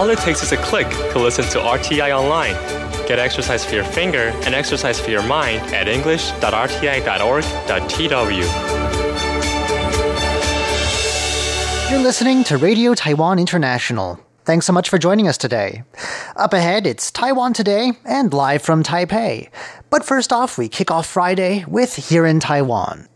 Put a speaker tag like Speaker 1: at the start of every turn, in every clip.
Speaker 1: All it takes is a click to listen to RTI online. Get exercise for your finger and exercise for your mind at english.rti.org.tw.
Speaker 2: You're listening to Radio Taiwan International. Thanks so much for joining us today. Up ahead, it's Taiwan Today and live from Taipei. But first off, we kick off Friday with Here in Taiwan.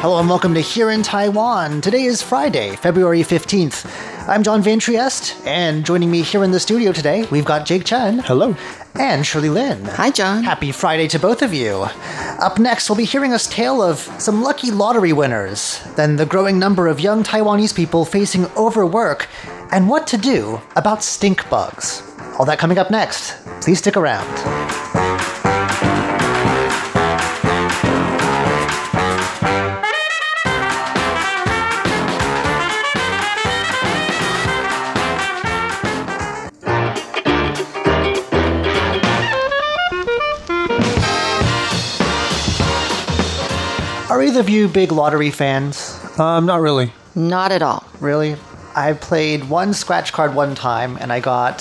Speaker 2: Hello and welcome to Here in Taiwan. Today is Friday, February 15th. I'm John Van Trieste, and joining me here in the studio today, we've got Jake Chen.
Speaker 3: Hello.
Speaker 2: And Shirley Lin.
Speaker 4: Hi, John.
Speaker 2: Happy Friday to both of you. Up next, we'll be hearing a tale of some lucky lottery winners, then the growing number of young Taiwanese people facing overwork, and what to do about stink bugs. All that coming up next. Please stick around. Either of you big lottery fans?
Speaker 3: Um, not really.
Speaker 4: Not at all.
Speaker 2: Really? I played one scratch card one time and I got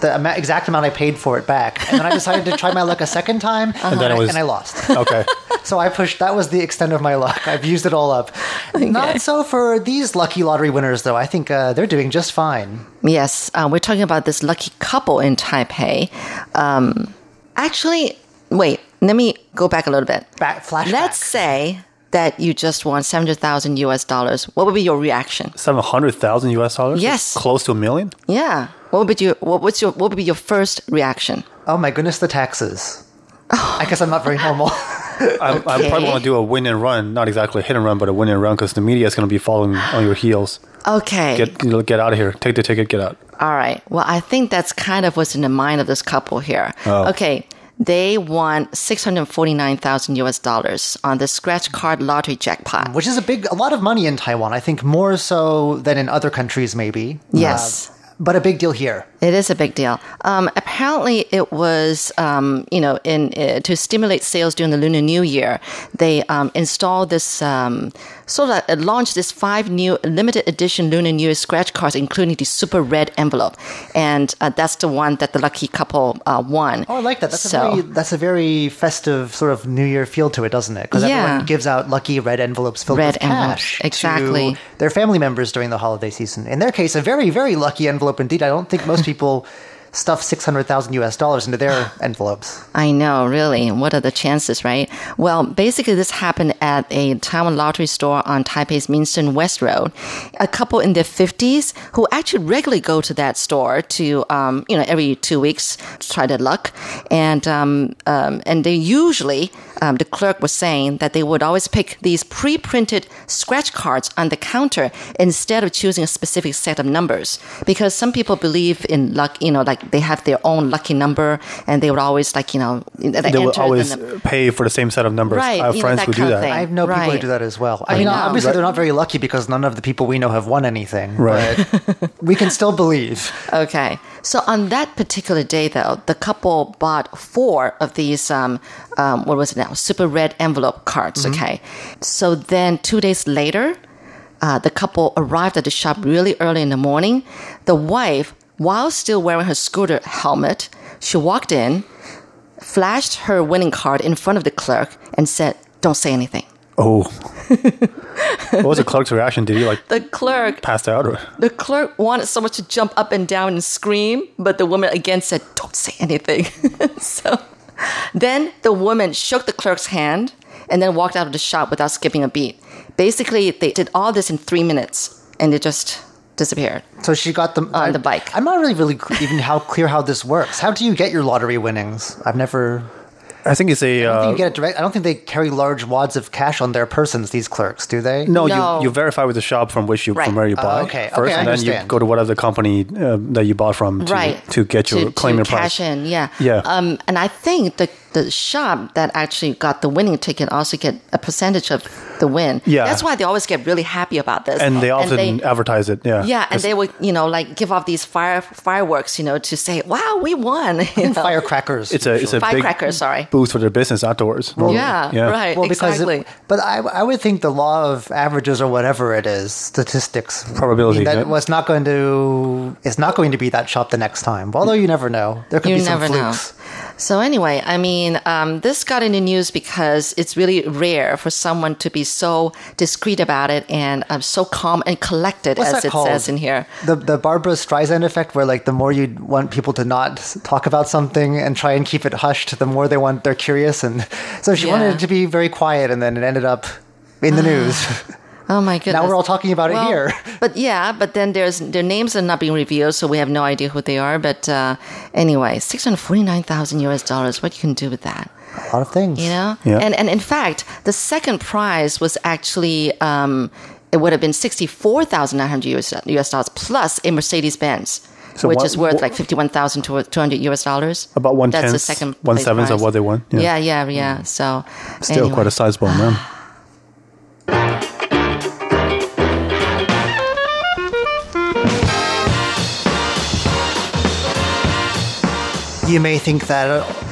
Speaker 2: the ama- exact amount I paid for it back. And then I decided to try my luck a second time and,
Speaker 3: then it
Speaker 2: I,
Speaker 3: was-
Speaker 2: and I lost.
Speaker 3: Okay.
Speaker 2: so I pushed, that was the extent of my luck. I've used it all up. Not so for these lucky lottery winners, though. I think uh, they're doing just fine.
Speaker 4: Yes, uh, we're talking about this lucky couple in Taipei. Um, actually, wait, let me go back a little bit.
Speaker 2: Back, flashback.
Speaker 4: Let's say that you just won 700,000 US dollars. What would be your reaction?
Speaker 3: Seven hundred thousand US dollars.
Speaker 4: Yes.
Speaker 3: Close to a million.
Speaker 4: Yeah. What would be your what, what's your what would be your first reaction?
Speaker 2: Oh my goodness, the taxes. Oh. I guess I'm not very normal.
Speaker 3: I, I probably want to do a win and run, not exactly a hit and run, but a win and run because the media is going to be following on your heels.
Speaker 4: Okay.
Speaker 3: Get get out of here. Take the ticket. Get out.
Speaker 4: All right. Well, I think that's kind of what's in the mind of this couple here.
Speaker 3: Oh.
Speaker 4: Okay. They won 649,000 US dollars on the scratch card lottery jackpot.
Speaker 2: Which is a big, a lot of money in Taiwan. I think more so than in other countries, maybe.
Speaker 4: Yes.
Speaker 2: Uh, but a big deal here.
Speaker 4: It is a big deal. Um, apparently, it was um, you know in uh, to stimulate sales during the Lunar New Year. They um, installed this um, sort of uh, launched this five new limited edition Lunar New Year scratch cards, including the super red envelope, and uh, that's the one that the lucky couple uh, won.
Speaker 2: Oh, I like that. That's
Speaker 4: So-
Speaker 2: a very that's a very festive sort of New Year feel to it, doesn't it? Because
Speaker 4: Yeah.
Speaker 2: everyone gives out lucky red envelopes filled
Speaker 4: Red
Speaker 2: with
Speaker 4: envelopes,
Speaker 2: cash
Speaker 4: exactly.
Speaker 2: to their family members during the holiday season. In their case, a very very lucky envelope indeed. I don't think most people stuff six hundred thousand U.S. dollars into their envelopes.
Speaker 4: I know, really. What are the chances, right? Well, basically, this happened at a Taiwan lottery store on Taipei's Minsheng West Road. A couple in their 50s who actually regularly go to that store to, um, you know, every two weeks to try their luck. And, um, um, and they usually, um, the clerk was saying that they would always pick these pre printed scratch cards on the counter instead of choosing a specific set of numbers. Because some people believe in luck, you know, like they have their own lucky number and they would always, like, you know,
Speaker 3: They
Speaker 4: enter
Speaker 3: will
Speaker 4: the
Speaker 3: always
Speaker 4: num-
Speaker 3: pay for the same set of numbers.
Speaker 4: Right,
Speaker 3: I have friends
Speaker 4: that
Speaker 3: who do
Speaker 4: kind of
Speaker 3: that.
Speaker 4: thing.
Speaker 2: I know people who do that as well. I,
Speaker 4: I
Speaker 2: mean,
Speaker 4: know.
Speaker 2: obviously they're not very lucky because none of the people we know have won anything.
Speaker 3: Right.
Speaker 2: But we can still believe.
Speaker 4: Okay. So on that particular day, though, the couple bought four of these, um, um, what was it now? Super red envelope cards. Okay. So then two days later, uh, the couple arrived at the shop really early in the morning. The wife, while still wearing her scooter helmet, she walked in, flashed her winning card in front of the clerk, and said, Don't say anything.
Speaker 3: Oh. what was the clerk's reaction? Did he like
Speaker 4: The clerk
Speaker 3: passed out or?
Speaker 4: The clerk wanted someone to jump up and down and scream, but the woman again said, Don't say anything. so then the woman shook the clerk's hand and then walked out of the shop without skipping a beat. Basically, they did all this in three minutes and it just disappeared.
Speaker 2: So she got them
Speaker 4: On the bike.
Speaker 2: I'm not really really even how clear how this works. How do you get your lottery winnings? I've never.
Speaker 3: I think it's a.
Speaker 2: I think
Speaker 3: Uh,
Speaker 2: you get it direct. I don't think they carry large wads of cash on their persons. These clerks, do they?
Speaker 3: no,
Speaker 4: No.
Speaker 3: you you verify with the shop from which you
Speaker 4: Right.
Speaker 3: from where you
Speaker 2: Oh,
Speaker 3: buy
Speaker 2: okay.
Speaker 3: first,
Speaker 2: Okay, I
Speaker 3: and then you go to whatever company uh, that you bought from to,
Speaker 4: right.
Speaker 3: to get your
Speaker 4: to,
Speaker 3: claim
Speaker 4: to
Speaker 3: your price.
Speaker 4: cash in, yeah.
Speaker 3: Yeah.
Speaker 4: Um, and I think the the shop that actually got the winning ticket also get a percentage of the win.
Speaker 3: Yeah.
Speaker 4: That's why they always get really happy about this.
Speaker 3: And they often
Speaker 4: they-
Speaker 3: advertise it. Yeah.
Speaker 4: yeah, and they would, you know, like give off these fire fireworks, you know, to say, "Wow, we won!" You know?
Speaker 2: Firecrackers.
Speaker 3: It's a it's a big
Speaker 4: Firecrackers, sorry.
Speaker 3: boost for their business afterwards.
Speaker 4: Yeah,
Speaker 3: Yeah.
Speaker 4: right,
Speaker 2: well, because
Speaker 4: exactly.
Speaker 2: but I, I would think the law of averages or whatever it is, statistics,
Speaker 3: Probability,
Speaker 2: that
Speaker 3: yeah.
Speaker 2: was not going to it's not going to be that shop the next time. Although mm. you never know, there could
Speaker 4: you
Speaker 2: be some
Speaker 4: never know. So anyway, I mean, um, this got in the news because it's really rare for someone to be so discreet about it and um, so calm and collected,
Speaker 2: What's
Speaker 4: as it
Speaker 2: called?
Speaker 4: says in here.
Speaker 2: The the Barbra Streisand effect, where like the more you want people to not talk about something and try and keep it hushed, the more they want they're curious. And so she wanted it to be very quiet, and then it ended up in the news.
Speaker 4: Oh my goodness!
Speaker 2: now we're all talking about
Speaker 4: Well,
Speaker 2: it here.
Speaker 4: But yeah, but then there's their names are not being revealed, so we have no idea who they are. But uh, anyway, six hundred forty nine thousand US dollars. What you can do with that?
Speaker 2: A lot of things.
Speaker 4: You know?
Speaker 3: Yeah.
Speaker 4: And and in fact, the second prize was actually um, it would have been sixty four thousand nine hundred US, US dollars plus a Mercedes Benz.
Speaker 3: So
Speaker 4: which
Speaker 3: what-
Speaker 4: is worth
Speaker 3: what-
Speaker 4: like fifty one thousand two hundred US dollars.
Speaker 3: About one
Speaker 4: That's the second
Speaker 3: one
Speaker 4: place
Speaker 3: of what they won.
Speaker 4: Yeah, yeah, yeah. So
Speaker 3: Still
Speaker 4: anyway.
Speaker 3: quite a sizable amount.
Speaker 2: You may think that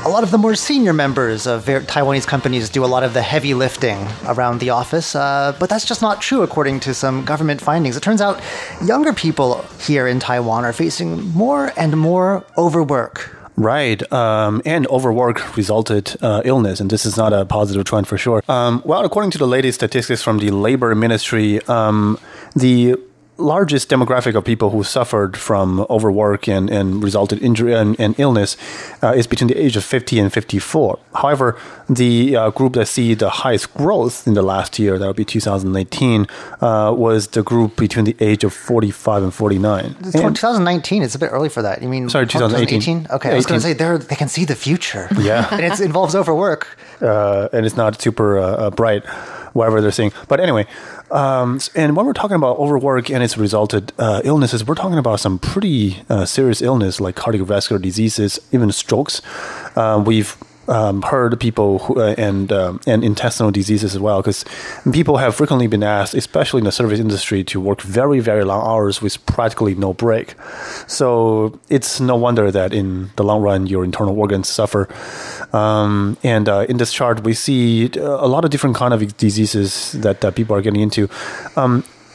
Speaker 2: a, lot of the more senior members of Taiwanese companies do a lot of the heavy lifting around the office, uh, but that's just not true according to some government findings. It turns out younger people here in Taiwan are facing more and more overwork.
Speaker 3: Right, um, and overwork resulted uh, illness, and this is not a positive trend for sure. Um, well, according to the latest statistics from the Labor Ministry, um, the largest demographic of people who suffered from overwork and, and resulted injury and, and illness uh, is between the age of 50 and 54. However, the uh, group that see the highest growth in the last year, that would be 2018, uh, was the group between the age of 45 and 49. And-
Speaker 2: 2019. It's a bit early for that. You mean
Speaker 3: Sorry, 2018. 2018?
Speaker 2: Okay, I was going to say they they can see the future.
Speaker 3: Yeah.
Speaker 2: and it involves overwork.
Speaker 3: uh, and it's not super uh, uh, bright, whatever they're saying. But anyway, um, and when we're talking about overwork and its resulted uh, illnesses, we're talking about some pretty uh, serious illness like cardiovascular diseases, even strokes. Uh, we've um, heard people who, uh, and um, and intestinal diseases as well, because people have frequently been asked, especially in the service industry, to work very very long hours with practically no break. So it's no wonder that in the long run your internal organs suffer. Um, and uh, in this chart, we see a lot of different kind of diseases that, that people are getting into.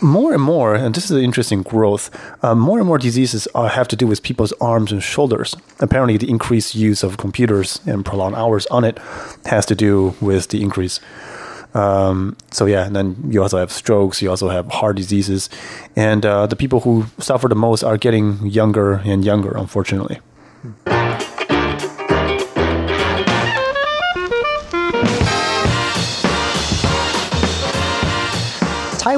Speaker 3: More and more, and this is an interesting growth. Uh, more and more diseases uh, have to do with people's arms and shoulders. Apparently, the increased use of computers and prolonged hours on it has to do with the increase. Um, so yeah, and then you also have strokes. You also have heart diseases, and uh, the people who suffer the most are getting younger and younger. Unfortunately.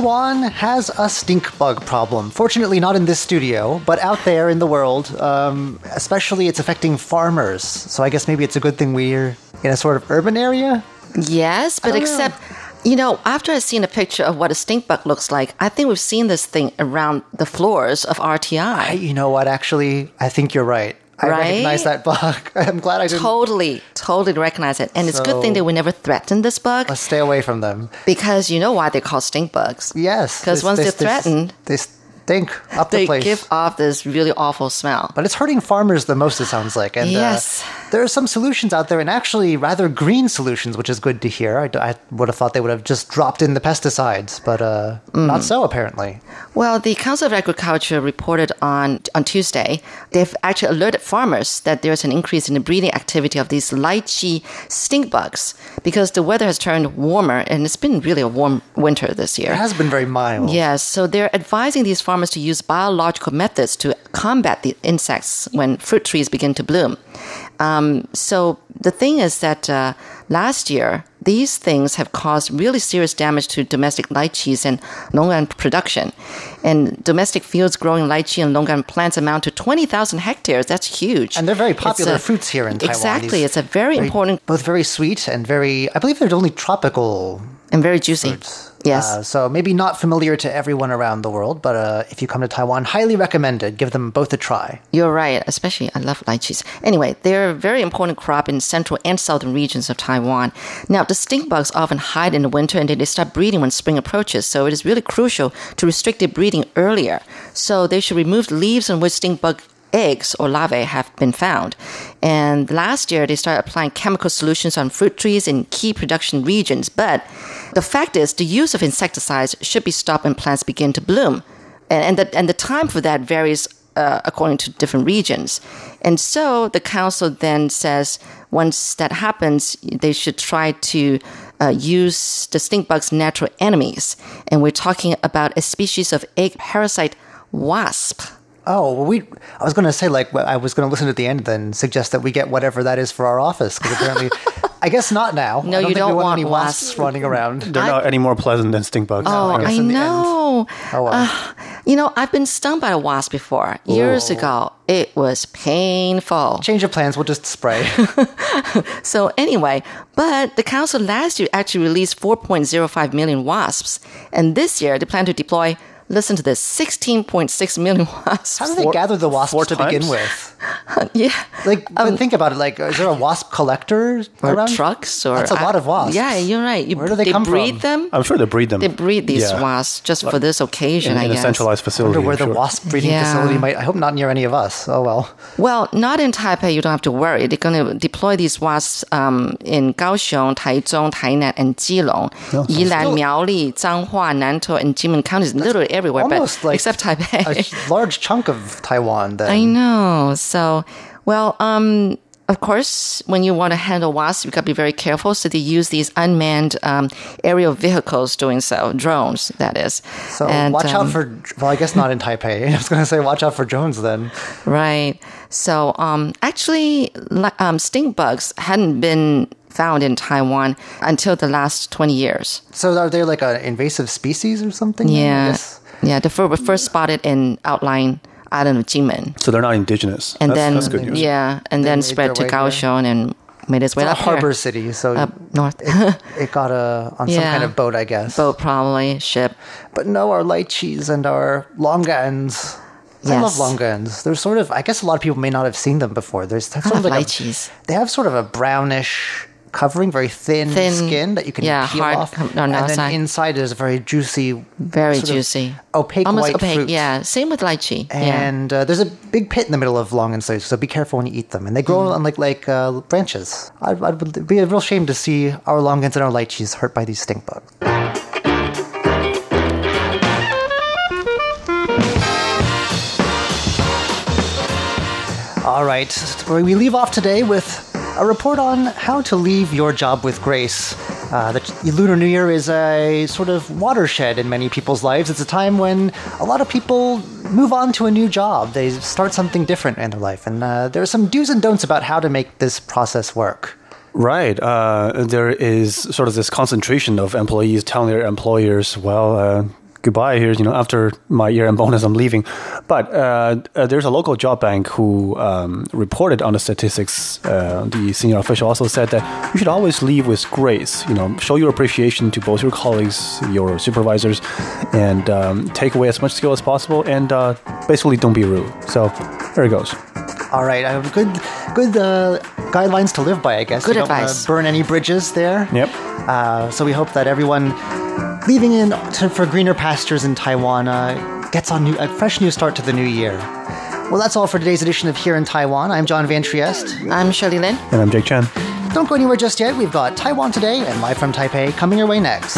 Speaker 2: Taiwan has a stink bug problem. Fortunately, not in this studio, but out there in the world. Um, especially, it's affecting farmers. So I guess maybe it's a good thing we're in a sort of urban area.
Speaker 4: Yes, but
Speaker 2: don't know.
Speaker 4: except, you know, after I've seen a picture of what a stink bug looks like, I think we've seen this thing around the floors of RTI.
Speaker 2: You know what? Actually, I think you're right. I
Speaker 4: Right?
Speaker 2: recognize that bug. I'm glad I didn't.
Speaker 4: Totally, totally recognize it. And it's a good thing
Speaker 2: So-
Speaker 4: that we never threatened this bug
Speaker 2: Let's stay away from them.
Speaker 4: because you know why they're called stink bugs.
Speaker 2: Yes. Because
Speaker 4: once they're
Speaker 2: this-
Speaker 4: threatened,
Speaker 2: they stink up the
Speaker 4: They
Speaker 2: place.
Speaker 4: give off this really awful smell.
Speaker 2: but it's hurting farmers the most, it sounds like. And
Speaker 4: Yes.
Speaker 2: uh, there are some solutions out there, and actually rather green solutions, which is good to hear. I would have thought they would have just dropped in the pesticides, but uh,
Speaker 4: Mm.
Speaker 2: not so apparently.
Speaker 4: Well, the Council of Agriculture reported on on Tuesday they've actually alerted farmers that there's an increase in the breeding activity of these lychee stink bugs because the weather has turned warmer and it's been really a warm winter this year.
Speaker 2: It has been very mild.
Speaker 4: Yes, so they're advising these farmers to use biological methods to combat the insects when fruit trees begin to bloom. Um, so the thing is that uh, last year, these things have caused really serious damage to domestic lychees and longan production. And domestic fields growing lychee and longan plants amount to 20,000 hectares. That's huge.
Speaker 2: And they're very popular
Speaker 4: a-
Speaker 2: fruits here in Taiwan.
Speaker 4: Exactly.
Speaker 2: These
Speaker 4: It's a very, important
Speaker 2: Both very sweet and very, I believe they're only tropical
Speaker 4: and very juicy.
Speaker 2: fruits.
Speaker 4: Yes.
Speaker 2: Uh, so maybe not familiar to everyone around the world, but uh, if you come to Taiwan, highly recommended. Give them both a try.
Speaker 4: You're right, especially I love lychees. Anyway, they're a very important crop in central and southern regions of Taiwan. Now, the stink bugs often hide in the winter and then they start breeding when spring approaches, so it is really crucial to restrict their breeding earlier. So they should remove the leaves on which stink bug eggs or larvae have been found. And last year, they started applying chemical solutions on fruit trees in key production regions. But the fact is, the use of insecticides should be stopped when plants begin to bloom. And, and, the, and the time for that varies uh, according to different regions. And so the council then says once that happens, they should try to uh, use the stink bug's natural enemies. And we're talking about a species of egg parasite wasp.
Speaker 2: Oh, well, we. I was going to say, like, I was going to listen at the end, then suggest that we get whatever that is for our office because apparently, I guess not now.
Speaker 4: No,
Speaker 2: I don't
Speaker 4: you
Speaker 2: think
Speaker 4: don't
Speaker 2: we want,
Speaker 4: want
Speaker 2: any wasps
Speaker 4: wasps.
Speaker 2: running around.
Speaker 3: They're not any more pleasant than stink bugs.
Speaker 4: Oh,
Speaker 2: I
Speaker 4: I
Speaker 2: in the end.
Speaker 4: know.
Speaker 2: Oh, well.
Speaker 4: Uh, you know, I've been stung by a wasp before years ago. It was painful.
Speaker 2: Change of plans. We'll just spray.
Speaker 4: So anyway, but the council last year actually released 4.05 million wasps, and this year they plan to deploy. Listen to this: 16.6 million wasps.
Speaker 2: How do they
Speaker 3: Four-
Speaker 2: gather the wasps
Speaker 3: four
Speaker 2: to begin with?
Speaker 4: yeah,
Speaker 2: Like, but think about it. Like, is there a wasp collector
Speaker 4: or
Speaker 2: around?
Speaker 4: trucks, or
Speaker 2: That's a lot of wasps.
Speaker 4: Yeah, you're right. You,
Speaker 2: Where do they come
Speaker 4: breed
Speaker 2: from?
Speaker 4: them?
Speaker 3: I'm sure they breed them.
Speaker 4: They breed these
Speaker 3: Yeah.
Speaker 4: wasps just for this occasion.
Speaker 3: in,
Speaker 4: I
Speaker 3: in a
Speaker 4: guess.
Speaker 3: centralized
Speaker 2: I
Speaker 3: facility.
Speaker 2: wonder where
Speaker 3: I'm
Speaker 2: the
Speaker 3: sure.
Speaker 2: wasp breeding
Speaker 4: Yeah.
Speaker 2: facility might. I hope not near any of us. Oh well.
Speaker 4: Well, not in Taipei. You don't have to worry. They're going to deploy these wasps um, in Kaohsiung, Taichung, Tainan, and Keelung, Yilan, Miaoli, Changhua, Nantou, and Jinmen counties. Literally everywhere,
Speaker 2: Almost
Speaker 4: but
Speaker 2: like
Speaker 4: except Taipei.
Speaker 2: a large chunk of Taiwan. Then
Speaker 4: I know. So, well, um, of course, when you want to handle wasps, you got to be very careful. So they use these unmanned um, aerial vehicles doing so, drones, that is.
Speaker 2: So
Speaker 4: And,
Speaker 2: watch
Speaker 4: um,
Speaker 2: out for. Well, I guess not in Taipei. I was going to say watch out for drones then.
Speaker 4: Right. So, um, actually, um, stink bugs hadn't been found in Taiwan until the last 20 years.
Speaker 2: So are they like an invasive species or something?
Speaker 4: Yeah.
Speaker 2: Guess?
Speaker 4: Yeah. The fir- were first spotted in outlying island of Jinmen.
Speaker 3: So they're not indigenous.
Speaker 4: And
Speaker 3: that's,
Speaker 4: then,
Speaker 3: that's good news.
Speaker 4: yeah, and
Speaker 2: They
Speaker 4: then spread to
Speaker 2: their way.
Speaker 4: Kaohsiung and made its way
Speaker 2: It's a harbor
Speaker 4: here.
Speaker 2: city, so
Speaker 4: Up north.
Speaker 2: it got a on some kind of boat, I guess.
Speaker 4: Boat, probably, ship.
Speaker 2: But no, our lychees and our longans. I love longans. They're sort of. I guess a lot of people may not have seen them before. There's they're
Speaker 4: I
Speaker 2: sort of
Speaker 4: love
Speaker 2: like a-
Speaker 4: lychees.
Speaker 2: they have sort of a brownish covering, very thin,
Speaker 4: Thin,
Speaker 2: skin that you can
Speaker 4: yeah,
Speaker 2: peel
Speaker 4: hard
Speaker 2: off,
Speaker 4: on
Speaker 2: and
Speaker 4: the
Speaker 2: then
Speaker 4: outside.
Speaker 2: inside is a very juicy,
Speaker 4: Very juicy.
Speaker 2: opaque
Speaker 4: Almost
Speaker 2: white
Speaker 4: opaque,
Speaker 2: fruit.
Speaker 4: yeah. Same with lychee. yeah.
Speaker 2: And uh, there's a big pit in the middle of longan so so be careful when you eat them. And they grow
Speaker 4: Mm.
Speaker 2: on like like uh, branches. I'd, I'd it'd be a real shame to see our longans and our lychees hurt by these stink bugs. All right, we leave off today with a report on how to leave your job with grace. Uh, the Lunar New Year is a sort of watershed in many people's lives. It's a time when a lot of people move on to a new job. They start something different in their life. And uh, there are some do's and don'ts about how to make this process work.
Speaker 3: Right. Uh, there is sort of this concentration of employees telling their employers, well, uh, goodbye here, you know, after my year end bonus, I'm leaving. But uh, uh, there's a local job bank who um, reported on the statistics. Uh, the senior official also said that you should always leave with grace, you know, show your appreciation to both your colleagues, your supervisors, and um, take away as much skill as possible, and uh, basically don't be rude. So there it goes.
Speaker 2: All right, I have good, good uh, guidelines to live by, I guess.
Speaker 4: Good
Speaker 2: you don't
Speaker 4: advice.
Speaker 2: burn any bridges there.
Speaker 3: Yep.
Speaker 2: Uh, so we hope that everyone leaving in to, for greener pastures in Taiwan uh, gets on new, a fresh new start to the new year. Well, that's all for today's edition of Here in Taiwan. I'm John Van Trieste.
Speaker 4: I'm Shirley Lin.
Speaker 3: And I'm Jake Chen.
Speaker 2: Don't go anywhere just yet. We've got Taiwan Today and Live from Taipei coming your way next.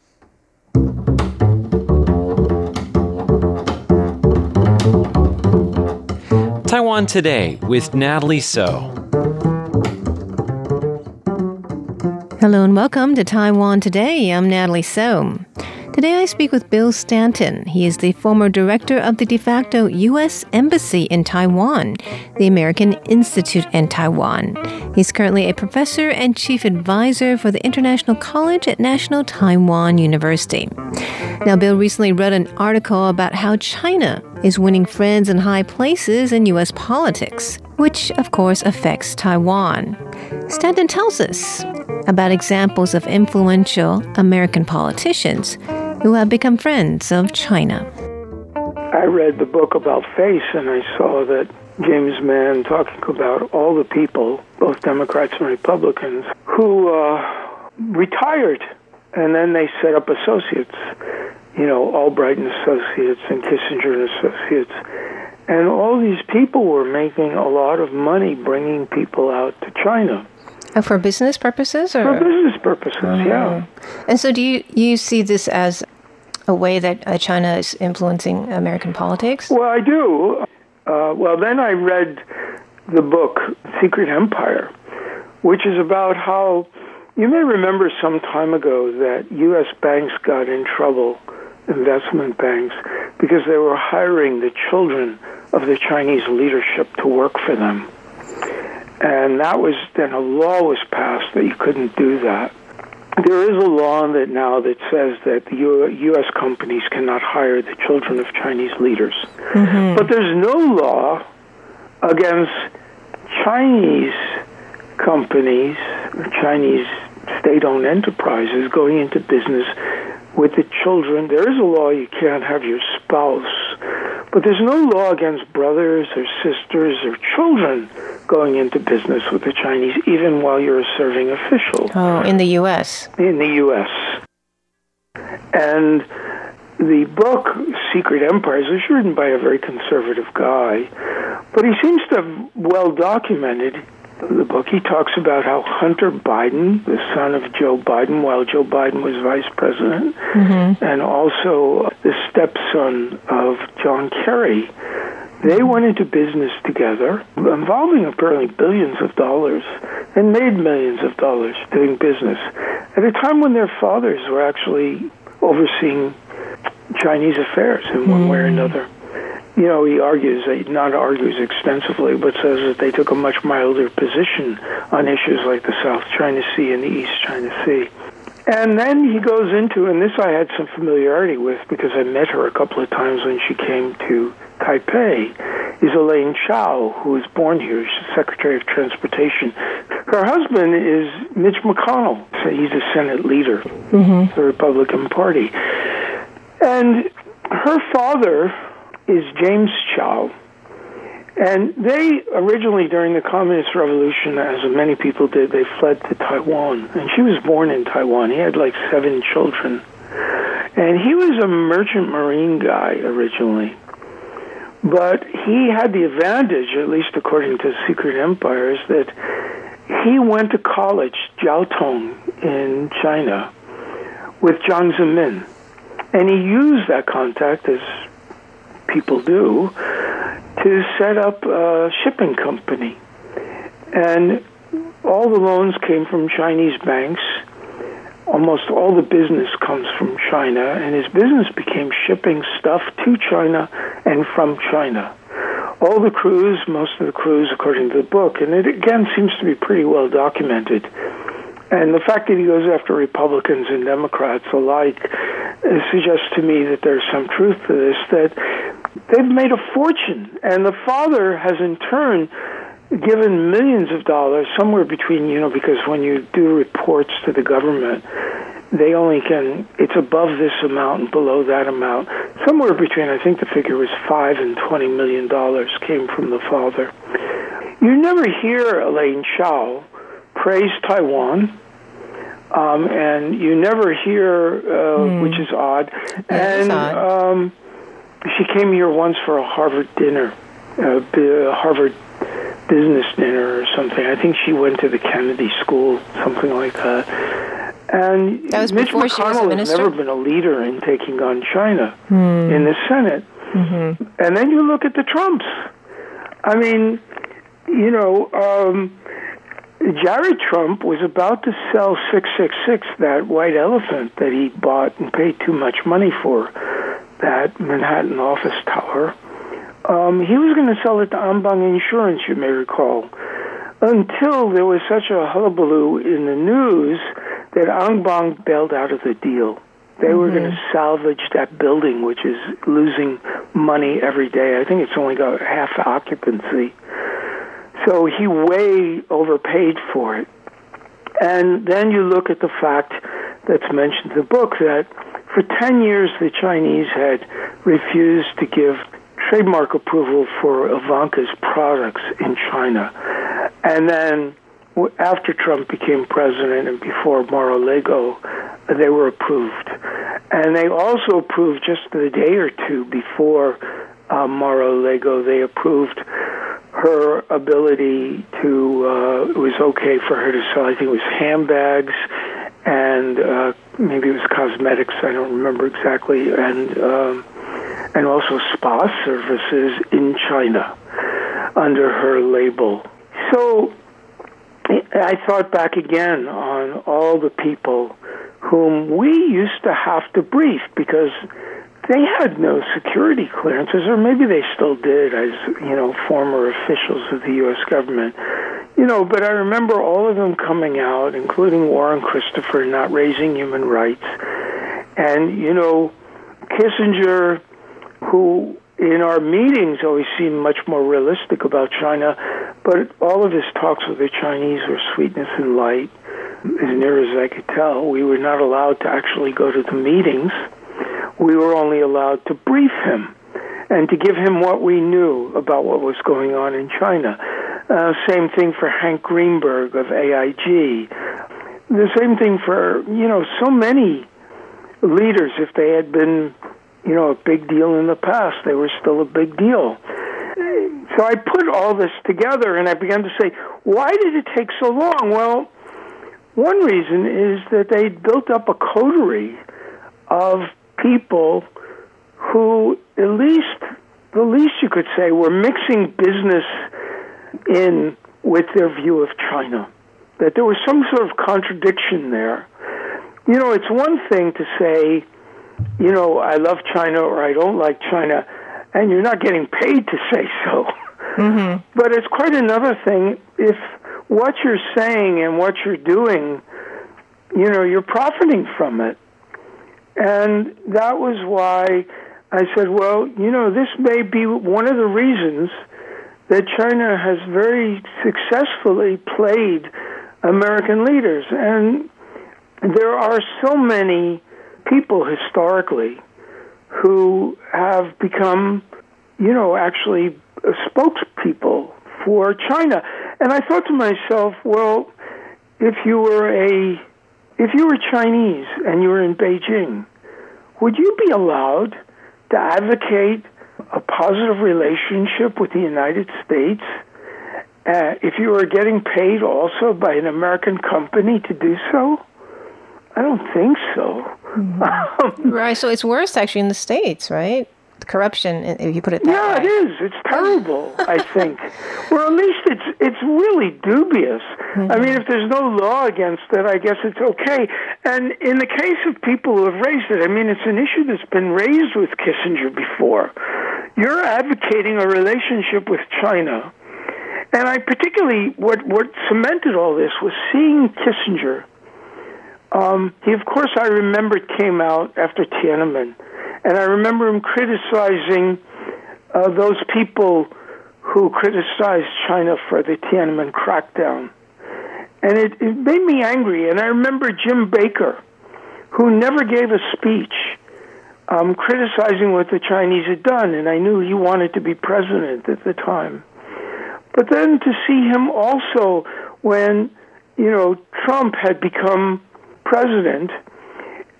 Speaker 5: Taiwan Today with Natalie So.
Speaker 6: Hello and welcome to Taiwan Today. I'm Natalie So. Today I speak with Bill Stanton. He is the former director of the de facto U.S. Embassy in Taiwan, the American Institute in Taiwan. He's currently a professor and chief advisor for the International College at National Taiwan University. Now, Bill recently read an article about how China is winning friends in high places in U.S. politics, which of course affects Taiwan. Stanton tells us about examples of influential American politicians who have become friends of China.
Speaker 7: I read the book about face and I saw that James Mann talking about all the people, both Democrats and Republicans, who uh, retired and then they set up associates, you know, Albright and Associates and Kissinger and Associates. And all these people were making a lot of money bringing people out to China.
Speaker 6: Uh, for business purposes, or
Speaker 7: for business purposes, oh. yeah.
Speaker 6: And so, do you you see this as a way that uh, China is influencing American politics?
Speaker 7: Well, I do. Uh, well, then I read the book Secret Empire, which is about how you may remember some time ago that U.S. banks got in trouble, investment banks, because they were hiring the children of the Chinese leadership to work for them. And that was then a law was passed that you couldn't do that. There is a law that now that says that U.S. companies cannot hire the children of Chinese leaders. Mm-hmm. But there's no law against Chinese companies, Chinese state owned enterprises going into business with the children. There is a law you can't have your spouse, but there's no law against brothers or sisters or children going into business with the Chinese, even while you're a serving official.
Speaker 6: Oh, in the U.S.
Speaker 7: In the U.S. And the book Secret Empires was written by a very conservative guy, but he seems to have well documented the book, he talks about how Hunter Biden, the son of Joe Biden, while Joe Biden was vice president, mm-hmm. and also the stepson of John Kerry, they went into business together, involving apparently billions of dollars, and made millions of dollars doing business at a time when their fathers were actually overseeing Chinese affairs in one mm. way or mm. another you know, he argues, not argues extensively, but says that they took a much milder position on issues like the South China Sea and the East China Sea. And then he goes into, and this I had some familiarity with because I met her a couple of times when she came to Taipei, is Elaine Chao, who was born here. She's Secretary of Transportation. Her husband is Mitch McConnell. So he's a Senate leader, mm-hmm. the Republican Party. And her father is James Chao. And they originally, during the Communist Revolution, as many people did, they fled to Taiwan. And she was born in Taiwan. He had like seven children. And he was a merchant marine guy originally. But he had the advantage, at least according to Secret Empires, that he went to college, Jiao Tong, in China, with Jiang Zemin. And he used that contact, as people do, to set up a shipping company. And all the loans came from Chinese banks. Almost all the business comes from China, and his business became shipping stuff to China and from China. All the crews, most of the crews, according to the book, and it again seems to be pretty well documented. And the fact that he goes after Republicans and Democrats alike suggests to me that there's some truth to this, that they've made a fortune. And the father has in turn given millions of dollars, somewhere between, you know, because when you do reports to the government, they only can, it's above this amount and below that amount. Somewhere between, I think the figure was 5 and $20 million came from the father. You never hear Elaine Chao praise Taiwan. Um, and you never hear, uh, mm. which is odd. and
Speaker 6: odd.
Speaker 7: Um, she came here once for a Harvard dinner, a Harvard business dinner or something. I think she went to the Kennedy School, something like that. And
Speaker 6: that was
Speaker 7: Mitch
Speaker 6: before she was a
Speaker 7: McConnell has never been a leader in taking on China
Speaker 6: Hmm.
Speaker 7: in the Senate.
Speaker 6: Mm-hmm.
Speaker 7: And then you look at the Trumps. I mean, you know, um, Jared Trump was about to sell 666, that white elephant that he bought and paid too much money for, that Manhattan office tower. Um, he was going to sell it to Anbang Insurance, you may recall, until there was such a hullabaloo in the news that Ambang bailed out of the deal. They were going to salvage that building, which is losing money every day. I think it's only got half occupancy. So he way overpaid for it. And then you look at the fact that's mentioned in the book that for 10 years the Chinese had refused to give trademark approval for Ivanka's products in China. And then after Trump became president and before Mar-a-Lago, they were approved. And they also approved just a day or two before uh, Mar-a-Lago, they approved her ability to, uh, it was okay for her to sell, I think it was handbags and uh, maybe it was cosmetics, I don't remember exactly, and, um, and also spa services in China under her label. So I thought back again on all the people whom we used to have to brief because they had no security clearances, or maybe they still did as, you know, former officials of the U.S. government. You know, but I remember all of them coming out, including Warren Christopher, not raising human rights. And, you know, Kissinger, who in our meetings always seemed much more realistic about China, but all of his talks with the Chinese were sweetness and light, as near as I could tell. We were not allowed to actually go to the meetings. We were only allowed to brief him and to give him what we knew about what was going on in China. Uh, same thing for Hank Greenberg of AIG. The same thing for, you know, so many leaders, if they had been, you know, a big deal in the past, they were still a big deal. So I put all this together and I began to say, why did it take so long? Well, one reason is that they built up a coterie of people who, at least, the least you could say, were mixing business in with their view of China. That there was some sort of contradiction there. You know, it's one thing to say, you know, I love China or I don't like China, and you're not getting paid to say so.
Speaker 6: Mm-hmm.
Speaker 7: But it's quite another thing if what you're saying and what you're doing, you know, you're profiting from it. And that was why I said, well, you know, this may be one of the reasons that China has very successfully played American leaders. And there are so many people historically who have become, you know, actually spokespeople for China. And I thought to myself, well, if you were a if you were Chinese and you were in Beijing, would you be allowed to advocate a positive relationship with the United States uh, if you were getting paid also by an American company to do so? I don't think so.
Speaker 6: Right. So it's worse actually in the States, right? Corruption, if you put it that
Speaker 7: Yeah,
Speaker 6: way.
Speaker 7: it is. It's terrible. I think, or at least it's it's really dubious. I mean, if there's no law against it, I guess it's okay. And in the case of people who have raised it, I mean, it's an issue that's been raised with Kissinger before. You're advocating a relationship with China, and I particularly what what cemented all this was seeing Kissinger. Um, he, of course, I remember came out after Tiananmen, and I remember him criticizing uh, those people who criticized China for the Tiananmen crackdown. And it, it made me angry. And I remember Jim Baker, who never gave a speech um, criticizing what the Chinese had done, and I knew he wanted to be president at the time. But then to see him also when, you know, Trump had become president,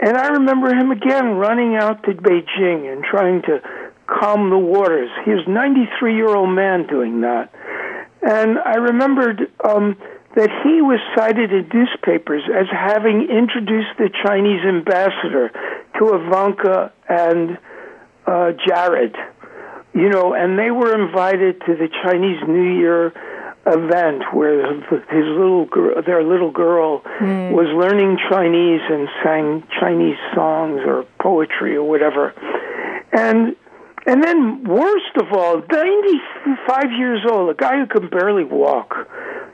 Speaker 7: and I remember him again running out to Beijing and trying to calm the waters. He was a 93 year old man doing that. And I remembered um, that he was cited in newspapers as having introduced the Chinese ambassador to Ivanka and uh, Jared. You know, and they were invited to the Chinese New Year event where his little girl, their little girl mm. was learning Chinese and sang Chinese songs or poetry or whatever. And and then, worst of all, 95 years old, a guy who can barely walk.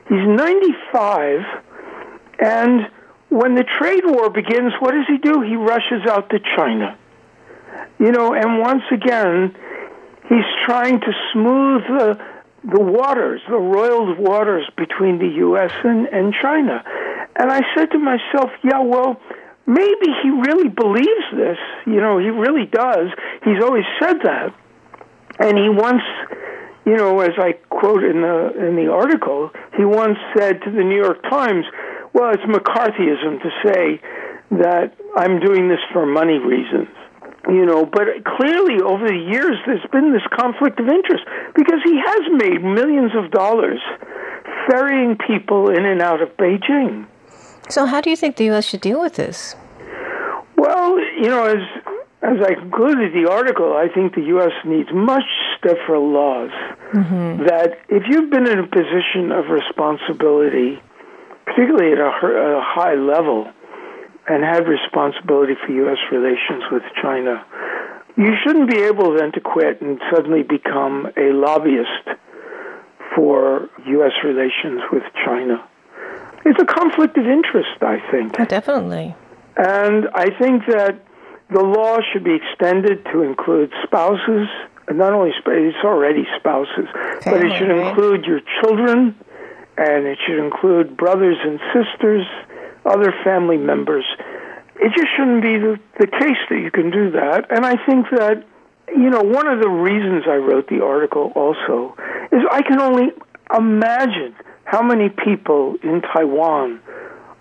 Speaker 7: He's 95, and when the trade war begins, what does he do? He rushes out to China. You know, and once again, he's trying to smooth the, the waters, the roiled waters between the U.S. and, and China. And I said to myself, yeah, well, maybe he really believes this. You know, he really does. He's always said that. And he once, you know, as I quote in the in the article, he once said to the New York Times, "Well, it's McCarthyism to say that I'm doing this for money reasons." You know, but clearly over the years there's been this conflict of interest because he has made millions of dollars ferrying people in and out of Beijing.
Speaker 6: So, how do you think the U.S. should deal with this?
Speaker 7: Well, you know, as as I concluded the article, I think the U.S. needs much stiffer laws. Mm-hmm. That if you've been in a position of responsibility, particularly at a, a high level, and had responsibility for U.S. relations with China, you shouldn't be able then to quit and suddenly become a lobbyist for U.S. relations with China. It's a conflict of interest, I think.
Speaker 6: Oh, definitely.
Speaker 7: And I think that the law should be extended to include spouses, not only spouses, it's already spouses, Family, but it should include your children, and it should include brothers and sisters, other family members. It just shouldn't be the, the case that you can do that. And I think that, you know, one of the reasons I wrote the article also is I can only imagine how many people in Taiwan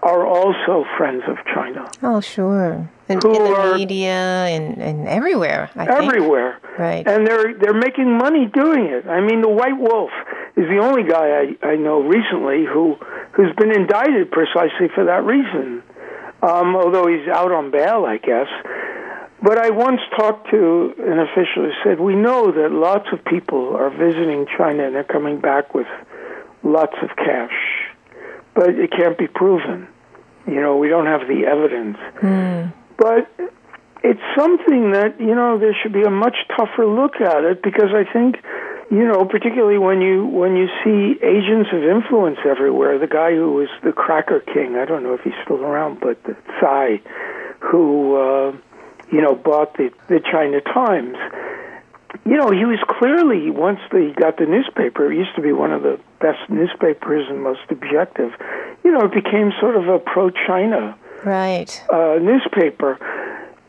Speaker 7: are also friends of China.
Speaker 6: Oh, sure. In, in the are, media and, and everywhere. I
Speaker 7: everywhere.
Speaker 6: Think. Right.
Speaker 7: And they're they're making money doing it. I mean, the White Wolf is the only guy I, I know recently who who's been indicted precisely for that reason. Um, although he's out on bail, I guess. But I once talked to an official who said, We know that lots of people are visiting China and they're coming back with lots of cash, but it can't be proven. You know, we don't have the evidence. Mm. But it's something that, you know, there should be a much tougher look at it because I think, you know, particularly when you when you see agents of influence everywhere, the guy who was the cracker king, I don't know if he's still around, but the Tsai, who uh, you know, bought the the China Times you know, he was clearly once he got the newspaper. It used to be one of the best newspapers and most objective. You know, it became sort of a pro-China
Speaker 6: right
Speaker 7: uh, newspaper.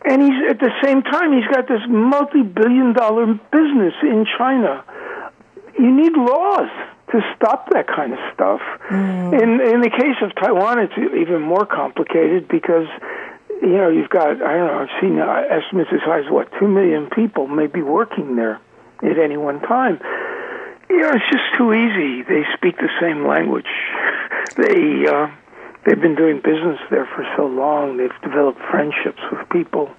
Speaker 7: And he's at the same time he's got this multi-billion-dollar business in China. You need laws to stop that kind of stuff. Mm. In in the case of Taiwan, it's even more complicated because you know, you've got, I don't know, I've seen uh, estimates as high as, what, 2 million people may be working there at any one time. You know, it's just too easy. They speak the same language. They, uh, they've been doing business there for so long. They've developed friendships with people.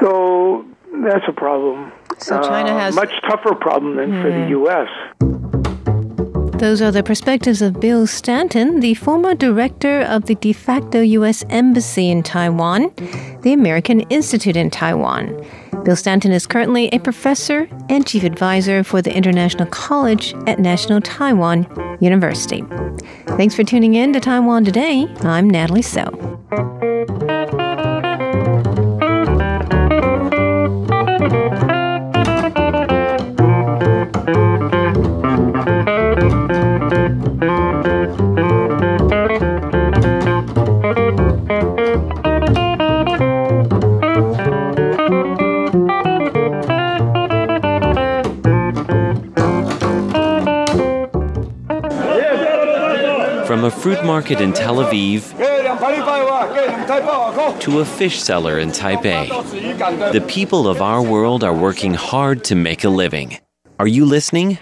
Speaker 7: So that's a problem.
Speaker 6: So China uh, has
Speaker 7: much tougher problem than mm. for the hmm. U.S.
Speaker 6: Those are the perspectives of Bill Stanton, the former director of the de facto U.S. Embassy in Taiwan, the American Institute in Taiwan. Bill Stanton is currently a professor and chief advisor for the International College at National Taiwan University. Thanks for tuning in to Taiwan Today. I'm Natalie So.
Speaker 5: Fruit market in Tel Aviv to a fish seller in Taipei. The people of our world are working hard to make a living. Are you listening?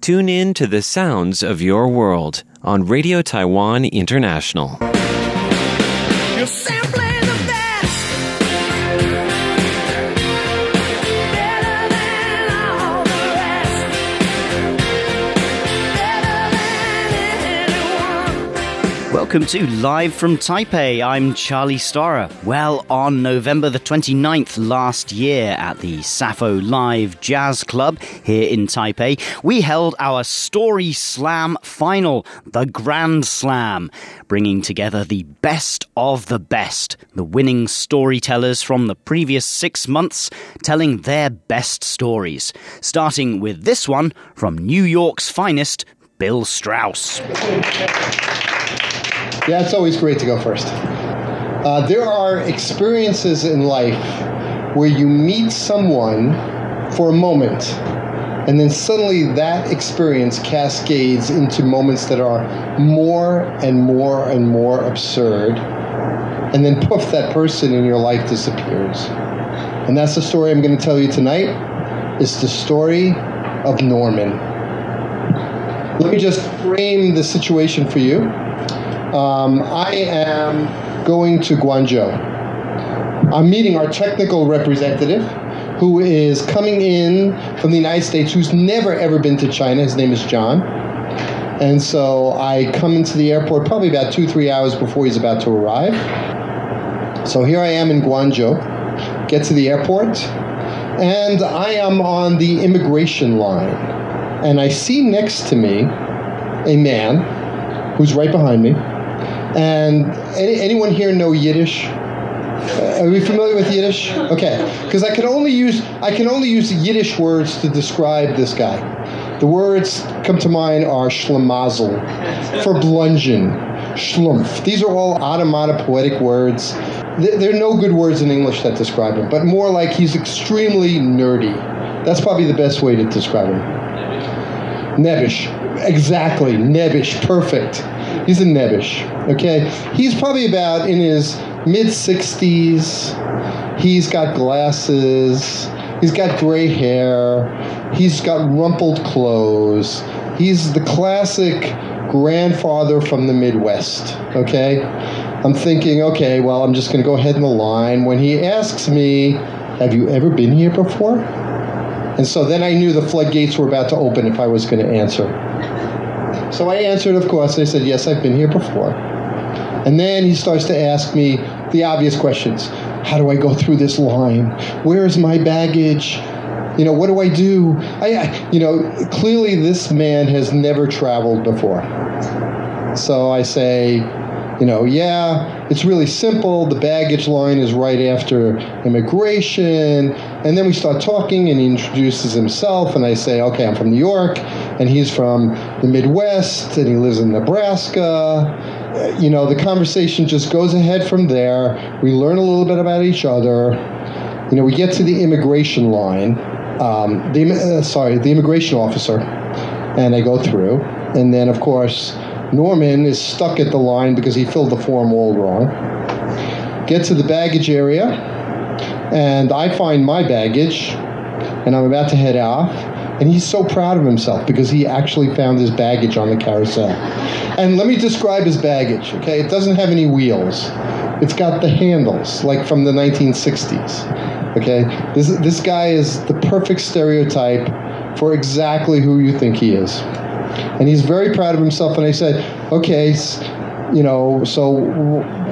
Speaker 5: Tune in to the sounds of your world on Radio Taiwan International.
Speaker 8: Welcome to Live from Taipei. I'm Charlie Storrar. Well, on November the 29th last year at the Sappho Live Jazz Club here in Taipei, we held our Story Slam final, the Grand Slam, bringing together the best of the best, the winning storytellers from the previous six months telling their best stories. Starting with this one from New York's finest, Bill Strauss.
Speaker 9: Yeah, it's always great to go first. Uh, there are experiences in life where you meet someone for a moment, and then suddenly that experience cascades into moments that are more and more and more absurd, and then poof, that person in your life disappears. And that's the story I'm going to tell you tonight. It's the story of Norman. Let me just frame the situation for you. Um, I am going to Guangzhou. I'm meeting our technical representative who is coming in from the United States who's never ever been to China. His name is John. And so I come into the airport probably about two, three hours before he's about to arrive. So here I am in Guangzhou, get to the airport, and I am on the immigration line. And I see next to me a man who's right behind me and any, anyone here know Yiddish? Uh, are we familiar with Yiddish? Okay, because I can only use I can only use Yiddish words to describe this guy. The words come to mind are schlemazel, farblondzhet, schlumpf. These are all onomatopoetic words. There are no good words in English that describe him, but more like he's extremely nerdy. That's probably the best way to describe him. Nebbish. Exactly. Nebbish. Perfect. He's a nebbish. Okay, he's probably about in his mid 60s. He's got glasses. He's got gray hair. He's got rumpled clothes. He's the classic grandfather from the Midwest. Okay, I'm thinking, okay, well, I'm just going to go ahead in the line. When he asks me, "Have you ever been here before?" And so then I knew the floodgates were about to open if I was going to answer. So I answered, of course. I said, Yes, I've been here before. And then he starts to ask me the obvious questions How do I go through this line? Where is my baggage? You know, what do I do? I, you know, clearly this man has never traveled before. So I say, you know, yeah, it's really simple. The baggage line is right after immigration. And then we start talking, and he introduces himself. And I say, okay, I'm from New York, and he's from the Midwest, and he lives in Nebraska. You know, the conversation just goes ahead from there. We learn a little bit about each other. You know, we get to the immigration line, um, the, uh, sorry, the immigration officer, and I go through. And then, of course, Norman is stuck at the line because he filled the form all wrong. Get to the baggage area, and I find my baggage, and I'm about to head off. And he's so proud of himself because he actually found his baggage on the carousel. And let me describe his baggage, okay? It doesn't have any wheels. It's got the handles, like from the 1960s. Okay? This, this guy is the perfect stereotype for exactly who you think he is and he's very proud of himself. And I said, okay, you know, so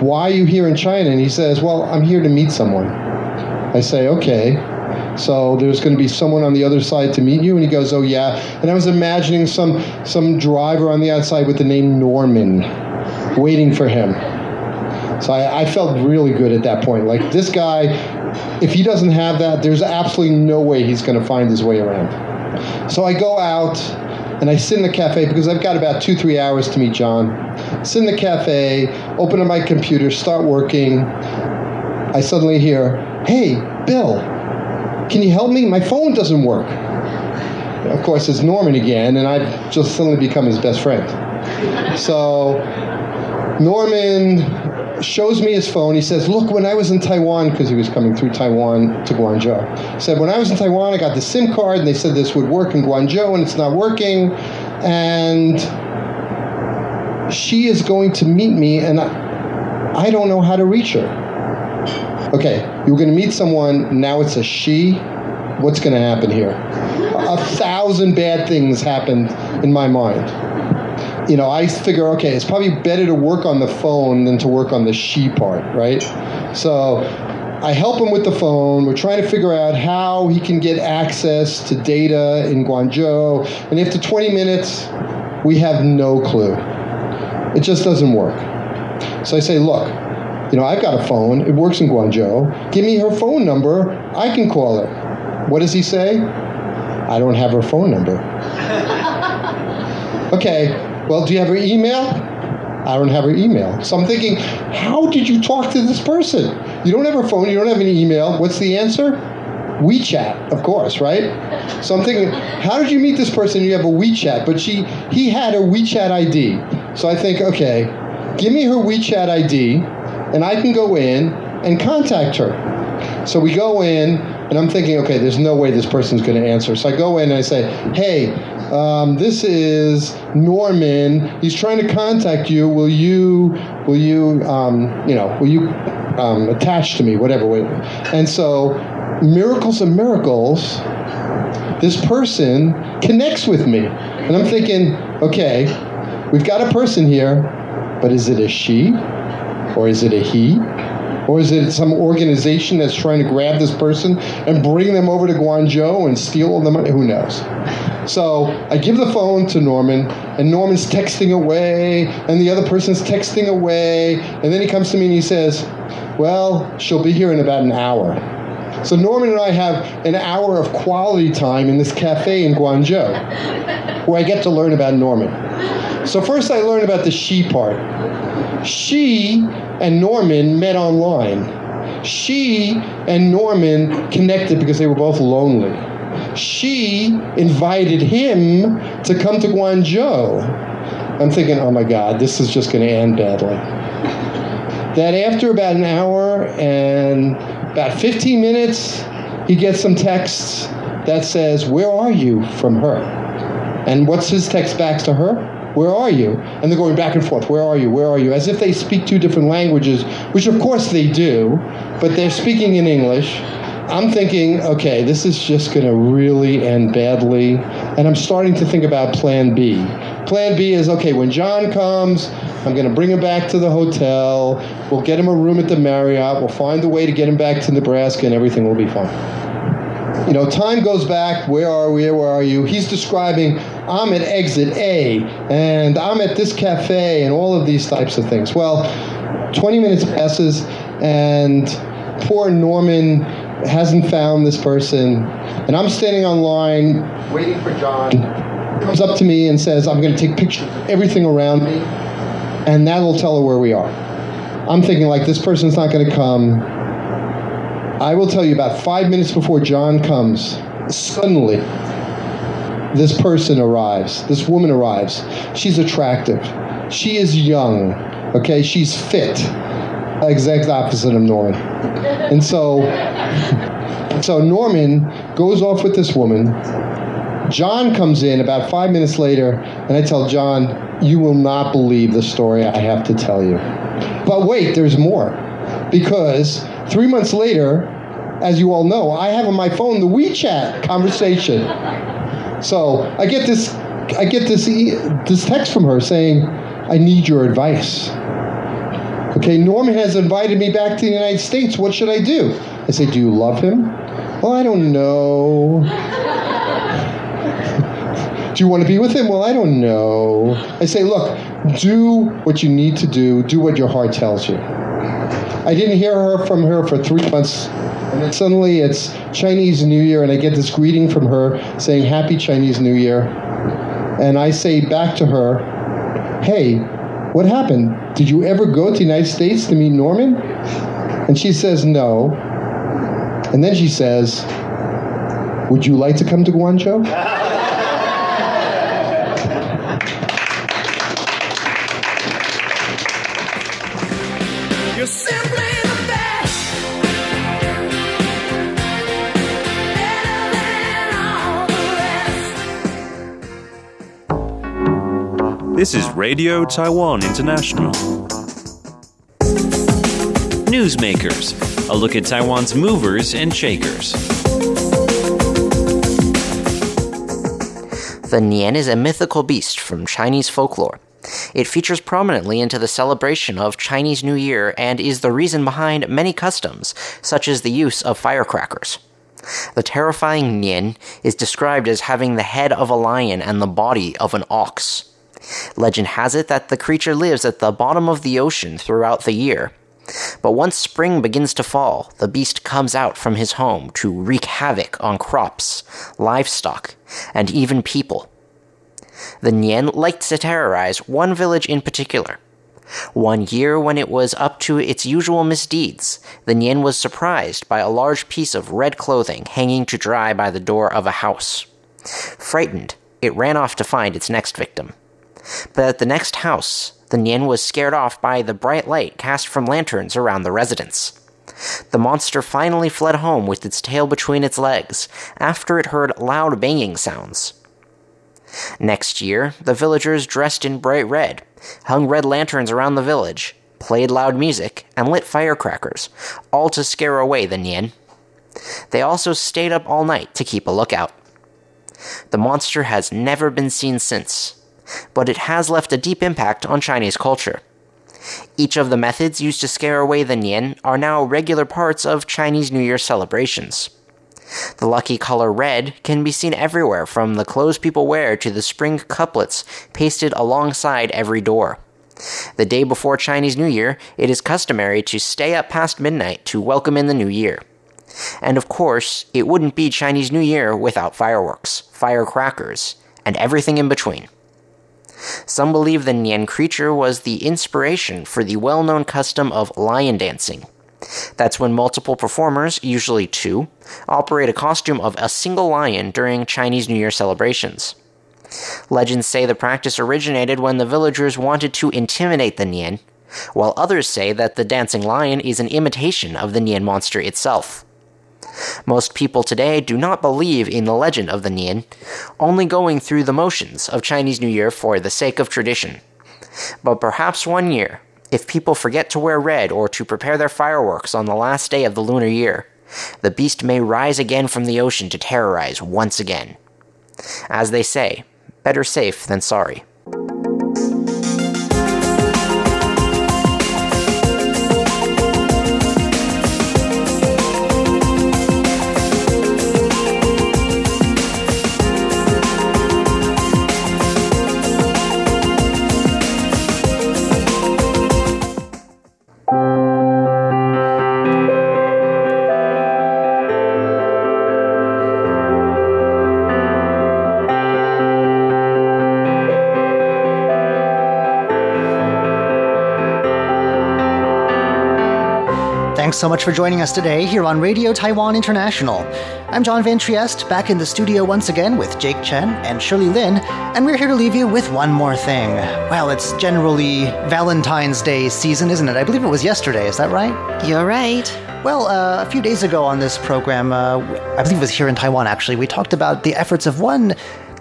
Speaker 9: why are you here in China? And he says, well, I'm here to meet someone. I say, okay. So there's going to be someone on the other side to meet you, and he goes, "Oh yeah." And I was imagining some some driver on the outside with the name Norman, waiting for him. So I, I felt really good at that point. Like this guy, if he doesn't have that, there's absolutely no way he's going to find his way around. So I go out and I sit in the cafe because I've got about two, three hours to meet John. Sit in the cafe, open up my computer, start working. I suddenly hear, Hey, Bill, can you help me? My phone doesn't work. of course, it's Norman again, and I've just suddenly become his best friend. So Norman shows me his phone. He says, Look, when I was in Taiwan, because he was coming through Taiwan to Guangzhou, said, When I was in Taiwan, I got the SIM card, and they said this would work in Guangzhou, and it's not working. And she is going to meet me, and I, I don't know how to reach her. Okay, you're going to meet someone, now it's a she. What's going to happen here? A thousand bad things happened in my mind you know, I figure, okay, it's probably better to work on the phone than to work on the she part, right? So I help him with the phone. We're trying to figure out how he can get access to data in Guangzhou. And after 20 minutes, we have no clue. It just doesn't work. So I say, look, you know, I've got a phone. It works in Guangzhou. Give me her phone number. I can call her. What does he say? I don't have her phone number. okay, well, do you have her email? I don't have her email. So I'm thinking, how did you talk to this person? You don't have her phone, you don't have any email. What's the answer? WeChat, of course, right? So I'm thinking, how did you meet this person? You have a WeChat, but she he had her WeChat ID. So I think, okay, give me her WeChat ID, and I can go in and contact her. So we go in, and I'm thinking, okay, there's no way this person's going to answer. So I go in and I say, hey, um, this is Norman. He's trying to contact you. Will you, will you, um, you know, will you um, attach to me, whatever. And so, miracles and miracles, this person connects with me. And I'm thinking, okay, we've got a person here, but is it a she or is it a he? Or is it some organization that's trying to grab this person and bring them over to Guangzhou and steal the money? Who knows? So I give the phone to Norman, and Norman's texting away, and the other person's texting away, and then he comes to me and he says, Well, she'll be here in about an hour. So Norman and I have an hour of quality time in this cafe in Guangzhou, where I get to learn about Norman. So first I learn about the she part. She and Norman met online. She and Norman connected because they were both lonely. She invited him to come to Guangzhou. I'm thinking, oh my God, this is just going to end badly. That after about an hour and about 15 minutes, he gets some texts that says, Where are you from her? And what's his text back to her? Where are you? And they're going back and forth. Where are you? Where are you? As if they speak two different languages, which of course they do, but they're speaking in English. I'm thinking, okay, this is just going to really end badly. And I'm starting to think about plan B. Plan B is okay, when John comes, I'm going to bring him back to the hotel. We'll get him a room at the Marriott. We'll find a way to get him back to Nebraska, and everything will be fine. You know, time goes back. Where are we? Where are you? He's describing I'm at exit A, and I'm at this cafe, and all of these types of things. Well, 20 minutes passes, and poor Norman hasn't found this person, and I'm standing online waiting for John. Comes up to me and says, I'm going to take pictures of everything around me, and that'll tell her where we are. I'm thinking, like, this person's not going to come. I will tell you about five minutes before John comes, suddenly, this person arrives, this woman arrives. She's attractive. She is young. Okay, she's fit. Exact opposite of Norman. And so, so Norman goes off with this woman. John comes in about five minutes later, and I tell John, You will not believe the story I have to tell you. But wait, there's more. Because three months later, as you all know, I have on my phone the WeChat conversation. So I get this, I get this, this text from her saying, "I need your advice." Okay, Norman has invited me back to the United States. What should I do? I say, "Do you love him?" Well, I don't know. do you want to be with him? Well, I don't know. I say, "Look, do what you need to do. Do what your heart tells you." I didn't hear her from her for three months and then suddenly it's Chinese New Year, and I get this greeting from her saying, Happy Chinese New Year. And I say back to her, Hey, what happened? Did you ever go to the United States to meet Norman? And she says, No. And then she says, Would you like to come to Guangzhou?
Speaker 10: This is Radio Taiwan International.
Speaker 5: Newsmakers, a look at Taiwan's movers and shakers.
Speaker 11: The Nian is a mythical beast from Chinese folklore. It features prominently into the celebration of Chinese New Year and is the reason behind many customs, such as the use of firecrackers. The terrifying Nian is described as having the head of a lion and the body of an ox. Legend has it that the creature lives at the bottom of the ocean throughout the year. But once spring begins to fall, the beast comes out from his home to wreak havoc on crops, livestock, and even people. The Nian liked to terrorize one village in particular. One year, when it was up to its usual misdeeds, the Nian was surprised by a large piece of red clothing hanging to dry by the door of a house. Frightened, it ran off to find its next victim. But at the next house, the Nian was scared off by the bright light cast from lanterns around the residence. The monster finally fled home with its tail between its legs after it heard loud banging sounds. Next year, the villagers dressed in bright red, hung red lanterns around the village, played loud music, and lit firecrackers, all to scare away the Nian. They also stayed up all night to keep a lookout. The monster has never been seen since, but it has left a deep impact on Chinese culture. Each of the methods used to scare away the Nian are now regular parts of Chinese New Year celebrations. The lucky color red can be seen everywhere from the clothes people wear to the spring couplets pasted alongside every door. The day before Chinese New Year, it is customary to stay up past midnight to welcome in the new year. And of course, it wouldn't be Chinese New Year without fireworks, firecrackers, and everything in between. Some believe the Nian creature was the inspiration for the well known custom of lion dancing. That's when multiple performers, usually two, operate a costume of a single lion during Chinese New Year celebrations. Legends say the practice originated when the villagers wanted to intimidate the Nian, while others say that the dancing lion is an imitation of the Nian monster itself. Most people today do not believe in the legend of the Nian, only going through the motions of Chinese New Year for the sake of tradition. But perhaps one year, if people forget to wear red or to prepare their fireworks on the last day of the lunar year, the beast may rise again from the ocean to terrorize once again. As they say, better safe than sorry.
Speaker 2: Thanks so much for joining us today here on Radio Taiwan International. I'm John Van Trieste, back in the studio once again with Jake Chen and Shirley Lin, and we're here to leave you with one more thing. Well, it's generally Valentine's Day season, isn't it? I believe it was yesterday, is that right?
Speaker 4: You're right.
Speaker 2: Well, uh, a few days ago on this program, uh, I believe it was here in Taiwan actually, we talked about the efforts of one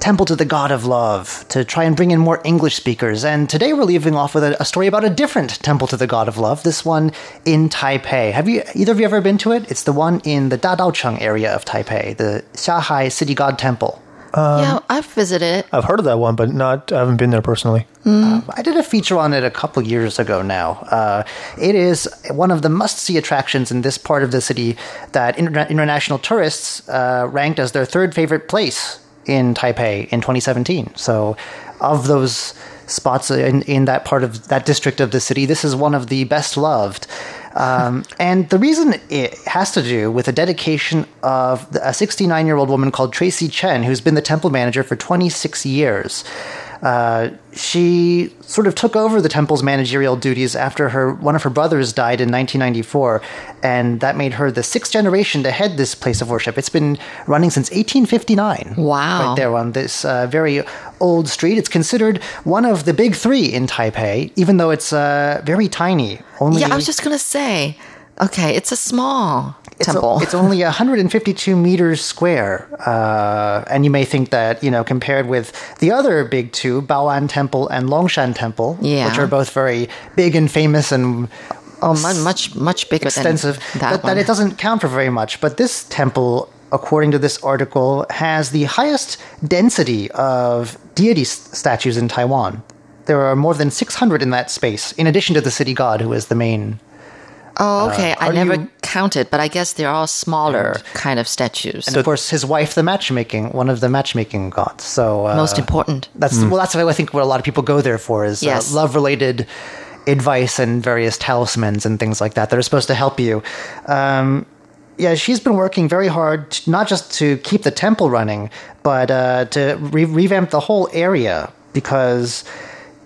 Speaker 2: temple to the god of love to try and bring in more English speakers. And today we're leaving off with a, a, story about a different temple to the god of love, this one in Taipei. Have you either of you ever been to it? It's the one in the Dadaocheng area of Taipei, the Xiahai City God Temple.
Speaker 4: Um, yeah, I've visited.
Speaker 3: I've heard of that one, but not. I haven't been there personally.
Speaker 2: Mm. Uh, I did a feature on it a couple years ago. Now, uh, it is one of the must-see attractions in this part of the city that interna- international tourists uh, ranked as their third favorite place in Taipei in 2017. So, of those spots in, in that part of that district of the city, this is one of the best loved. Um, and the reason it has to do with the dedication of a 69 year old woman called Tracy Chen, who's been the temple manager for 26 years. Uh, she sort of took over the temple's managerial duties after her one of her brothers died in 1994, and that made her the sixth generation to head this place of worship. It's been running since 1859.
Speaker 4: Wow!
Speaker 2: Right there on this uh, very old street. It's considered one of the big three in Taipei, even though it's uh, very tiny. Only
Speaker 4: Yeah, I was just gonna say. Okay, it's a small
Speaker 2: it's,
Speaker 4: temple.
Speaker 2: a- it's only 152 meters square, uh, and you may think that you know compared with the other big two, Baoan Temple and Longshan Temple,
Speaker 4: Yeah.
Speaker 2: which are both very big and famous and
Speaker 4: oh, mu- much much bigger
Speaker 2: extensive,
Speaker 4: than that one.
Speaker 2: that it doesn't count for very much. But this temple, according to this article, has the highest density of deity statues in Taiwan. There are more than 600 in that space, in addition to the city god, who is the main
Speaker 4: Oh, okay.
Speaker 2: Uh,
Speaker 4: I never
Speaker 2: you-
Speaker 4: counted, but I guess they're all smaller kind of statues.
Speaker 2: and of course his wife the matchmaking one of the matchmaking gods so uh,
Speaker 4: Most important.
Speaker 2: that's well that's what i think what a lot of people go there for is
Speaker 4: Yes.
Speaker 2: uh, love related advice and various talismans and things like that that are supposed to help you um, yeah she's been working very hard to, not just to keep the temple running but uh, to re- revamp the whole area because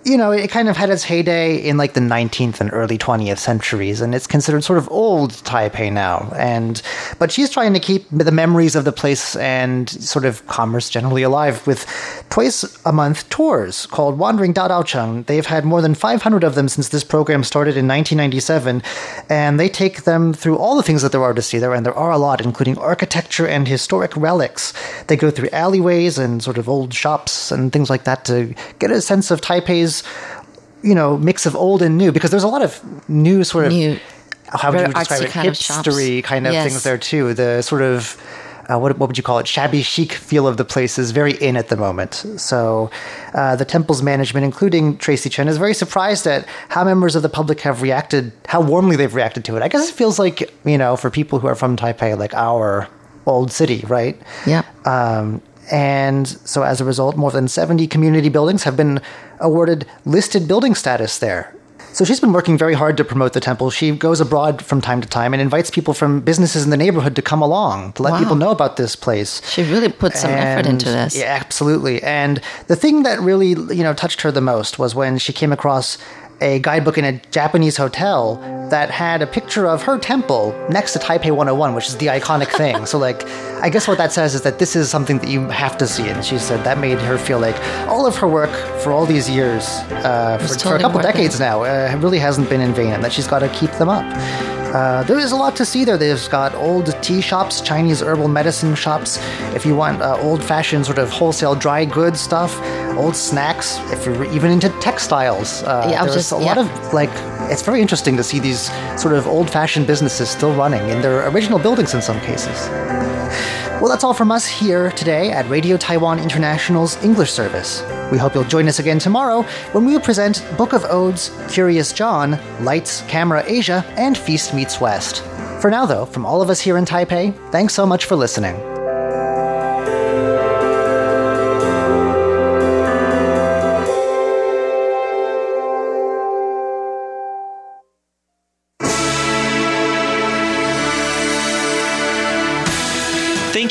Speaker 2: you know, it kind of had its heyday in like the 19th and early 20th centuries, and it's considered sort of old Taipei now. And but she's trying to keep the memories of the place and sort of commerce generally alive with twice a month tours called Wandering Dadaocheng. They've had more than 500 of them since this program started in 1997, and they take them through all the things that there are to see there, and there are a lot, including architecture and historic relics. They go through alleyways and sort of old shops and things like that to get a sense of Taipei's you know mix of old and new because there's a lot of new sort of
Speaker 4: New,
Speaker 2: how would you describe it
Speaker 4: kind of shops.
Speaker 2: kind of
Speaker 4: Yes.
Speaker 2: things there too the sort of uh, what, what would you call it? Shabby chic feel of the place is very in at the moment. So, uh, the temple's management, including Tracy Chen, is very surprised at how members of the public have reacted, how warmly they've reacted to it. I guess it feels like, you know, for people who are from Taipei, like our old city, right?
Speaker 4: Yeah.
Speaker 2: Um, and so, as a result, more than 70 community buildings have been awarded listed building status there. So, she's been working very hard to promote the temple. She goes abroad from time to time and invites people from businesses in the neighborhood to come along to let
Speaker 4: Wow.
Speaker 2: people know about this place.
Speaker 4: She really put some effort into this.
Speaker 2: Yeah, absolutely. And the thing that really, you know, touched her the most was when she came across a guidebook in a Japanese hotel that had a picture of her temple next to Taipei 101, which is the iconic thing. so, like, I guess what that says is that this is something that you have to see. And she said that made her feel like all of her work for all these years, uh, for,
Speaker 4: was
Speaker 2: for a couple
Speaker 4: worth it.
Speaker 2: decades now, uh, really hasn't been in vain, and that she's got to keep them up. Uh, there is a lot to see there. They've got old tea shops, Chinese herbal medicine shops. If you want uh, old fashioned sort of wholesale dry goods stuff, old snacks. If you're even into textiles, uh,
Speaker 4: Yeah,
Speaker 2: there's
Speaker 4: just-
Speaker 2: a lot of like. It's very interesting to see these sort of old fashioned businesses still running in their original buildings in some cases. Well, that's all from us here today at Radio Taiwan International's English service. We hope you'll join us again tomorrow when we present Book of Odes, Curious John, Lights, Camera Asia, and Feast Meets West. For now, though, from all of us here in Taipei, thanks so much for listening.